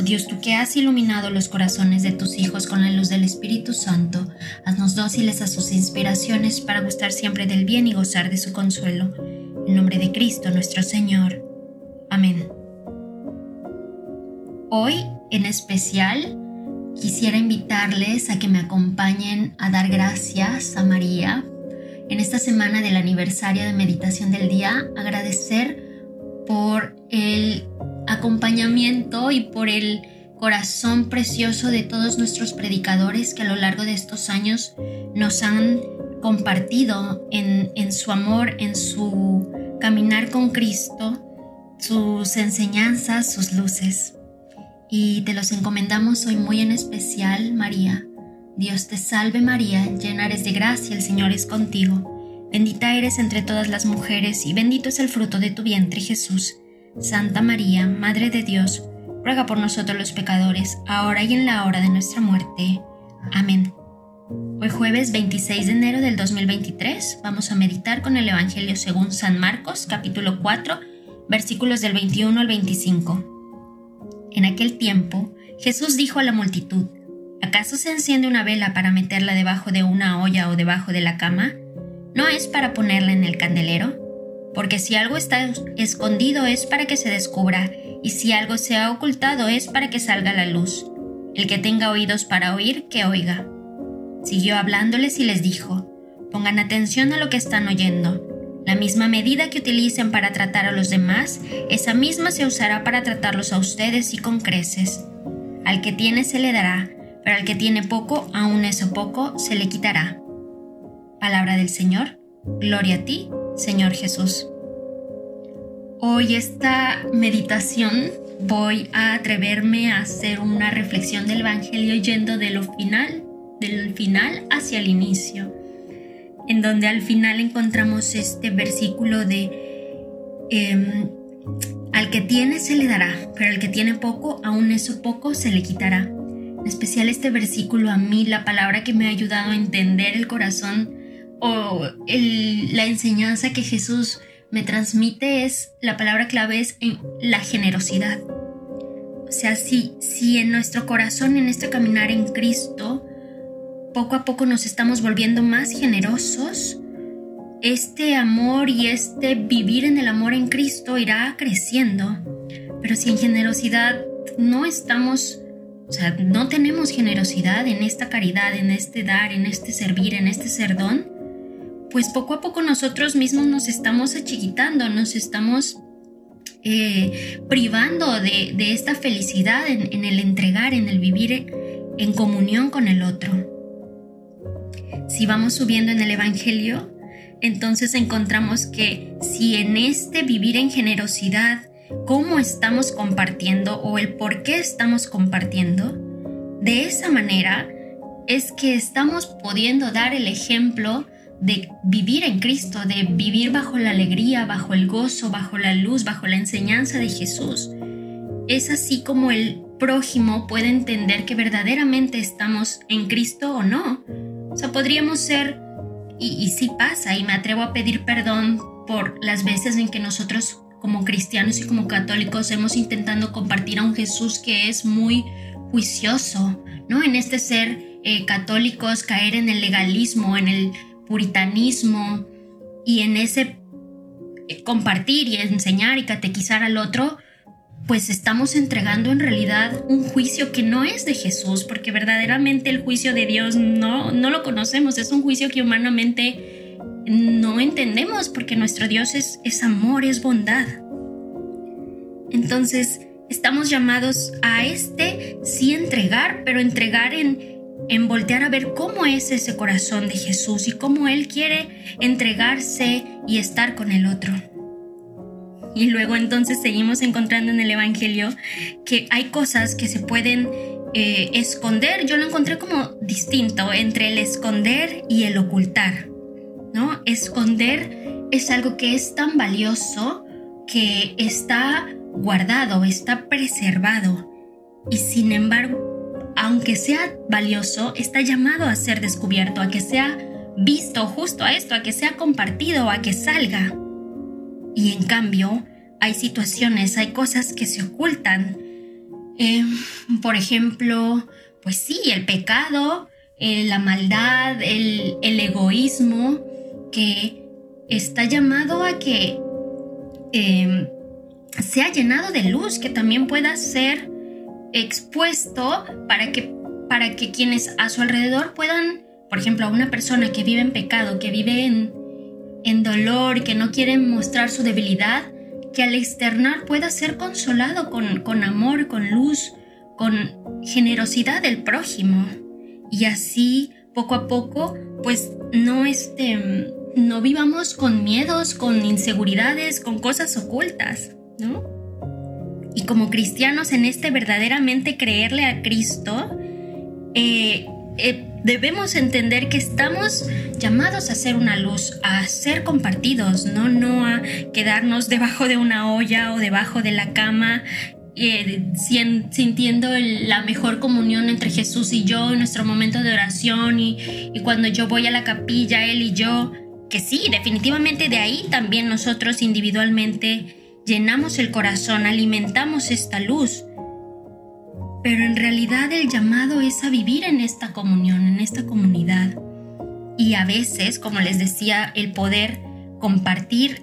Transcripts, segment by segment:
Oh Dios, tú que has iluminado los corazones de tus hijos con la luz del Espíritu Santo, haznos dóciles a sus inspiraciones para gustar siempre del bien y gozar de su consuelo. En nombre de Cristo nuestro Señor. Amén. Hoy, en especial, quisiera invitarles a que me acompañen a dar gracias a María en esta semana del aniversario de meditación del día, agradecer por el acompañamiento y por el corazón precioso de todos nuestros predicadores que a lo largo de estos años nos han compartido en, en su amor, en su caminar con Cristo, sus enseñanzas, sus luces. Y te los encomendamos hoy muy en especial, María. Dios te salve María, llena eres de gracia, el Señor es contigo. Bendita eres entre todas las mujeres y bendito es el fruto de tu vientre, Jesús. Santa María, Madre de Dios, ruega por nosotros los pecadores, ahora y en la hora de nuestra muerte. Amén. Hoy jueves 26 de enero del 2023 vamos a meditar con el Evangelio según San Marcos capítulo 4 versículos del 21 al 25. En aquel tiempo Jesús dijo a la multitud, ¿acaso se enciende una vela para meterla debajo de una olla o debajo de la cama? ¿No es para ponerla en el candelero? Porque si algo está escondido es para que se descubra, y si algo se ha ocultado es para que salga la luz. El que tenga oídos para oír, que oiga. Siguió hablándoles y les dijo, pongan atención a lo que están oyendo. La misma medida que utilicen para tratar a los demás, esa misma se usará para tratarlos a ustedes y con creces. Al que tiene se le dará, pero al que tiene poco, aun eso poco, se le quitará. Palabra del Señor, gloria a ti, Señor Jesús. Hoy esta meditación voy a atreverme a hacer una reflexión del Evangelio yendo de lo final, del final hacia el inicio, en donde al final encontramos este versículo de em, al que tiene se le dará, pero al que tiene poco, aún eso poco se le quitará. En especial este versículo a mí, la palabra que me ha ayudado a entender el corazón o la enseñanza que Jesús me transmite es, la palabra clave es en la generosidad. O sea, si, si en nuestro corazón, en este caminar en Cristo, poco a poco nos estamos volviendo más generosos, este amor y este vivir en el amor en Cristo irá creciendo. Pero si en generosidad no estamos, o sea, no tenemos generosidad en esta caridad, en este dar, en este servir, en este serdón, pues poco a poco nosotros mismos nos estamos achiquitando, nos estamos eh, privando de, esta felicidad en, el entregar, en el vivir en comunión con el otro. Si vamos subiendo en el Evangelio, entonces encontramos que si en este vivir en generosidad, cómo estamos compartiendo o el por qué estamos compartiendo, de esa manera es que estamos pudiendo dar el ejemplo de vivir en Cristo, de vivir bajo la alegría, bajo el gozo, bajo la luz, bajo la enseñanza de Jesús. Es así como el prójimo puede entender que verdaderamente estamos en Cristo o no. O sea, podríamos ser, y, y sí pasa, y me atrevo a pedir perdón por las veces en que nosotros como cristianos y como católicos hemos intentado compartir a un Jesús que es muy juicioso, ¿no? En este ser eh, católicos caer en el legalismo, en el puritanismo y en ese compartir y enseñar y catequizar al otro, pues estamos entregando en realidad un juicio que no es de Jesús, porque verdaderamente el juicio de Dios no, no lo conocemos, es un juicio que humanamente no entendemos, porque nuestro Dios es, es amor, es bondad. Entonces, estamos llamados a este sí entregar, pero entregar en, en voltear a ver cómo es ese corazón de Jesús y cómo Él quiere entregarse y estar con el otro. Y luego entonces seguimos encontrando en el Evangelio que hay cosas que se pueden eh, esconder, yo lo encontré como distinto entre el esconder y el ocultar, ¿no? Esconder es algo que es tan valioso que está guardado, está preservado y sin embargo, aunque sea valioso, está llamado a ser descubierto, a que sea visto justo a esto, a que sea compartido, a que salga. Y en cambio, hay situaciones, hay cosas que se ocultan. Eh, por ejemplo, pues sí, el pecado, eh, la maldad, el, egoísmo, que está llamado a que eh, sea llenado de luz, que también pueda ser expuesto para que, para que quienes a su alrededor puedan, por ejemplo, a una persona que vive en pecado, que vive en, en dolor, que no quiere mostrar su debilidad, que al externar pueda ser consolado con, con amor, con luz, con generosidad del prójimo. Y así, poco a poco, pues no, este, no vivamos con miedos, con inseguridades, con cosas ocultas, ¿no? Y como cristianos en este verdaderamente creerle a Cristo, eh, eh, debemos entender que estamos llamados a ser una luz, a ser compartidos, no, no a quedarnos debajo de una olla o debajo de la cama eh, sintiendo la mejor comunión entre Jesús y yo en nuestro momento de oración y, y, cuando yo voy a la capilla, Él y yo, que sí, definitivamente de ahí también nosotros individualmente llenamos el corazón, alimentamos esta luz. Pero en realidad el llamado es a vivir en esta comunión, en esta comunidad. Y a veces, como les decía, el poder compartir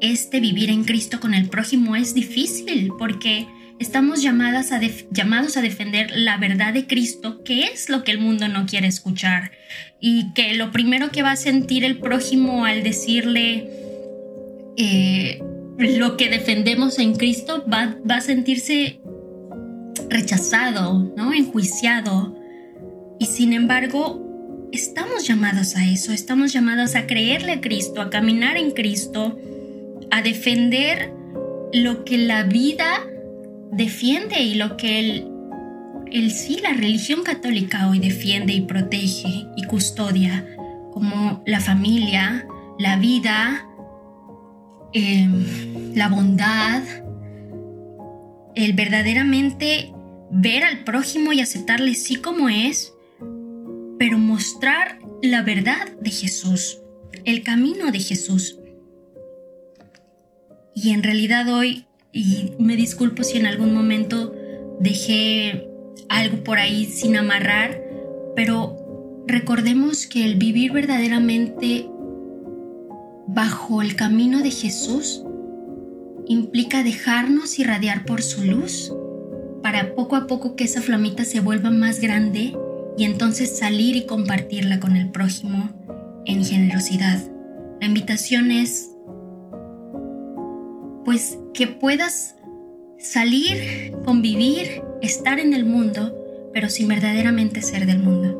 este vivir en Cristo con el prójimo es difícil porque estamos llamadas a llamados a defender la verdad de Cristo, que es lo que el mundo no quiere escuchar. Y que lo primero que va a sentir el prójimo al decirle, eh, lo que defendemos en Cristo va, a sentirse rechazado, ¿no? Enjuiciado. Y sin embargo, estamos llamados a eso, estamos llamados a creerle a Cristo, a caminar en Cristo, a defender lo que la vida defiende y lo que el, el sí, la religión católica hoy defiende y protege y custodia, como la familia, la vida, Em, la bondad, el verdaderamente ver al prójimo y aceptarle sí como es, pero mostrar la verdad de Jesús, el camino de Jesús. Y en realidad hoy, y me disculpo si en algún momento dejé algo por ahí sin amarrar, pero recordemos que el vivir verdaderamente bajo el camino de Jesús implica dejarnos irradiar por su luz para poco a poco que esa flamita se vuelva más grande y entonces salir y compartirla con el prójimo en generosidad. La invitación es pues que puedas salir, convivir, estar en el mundo, pero sin verdaderamente ser del mundo.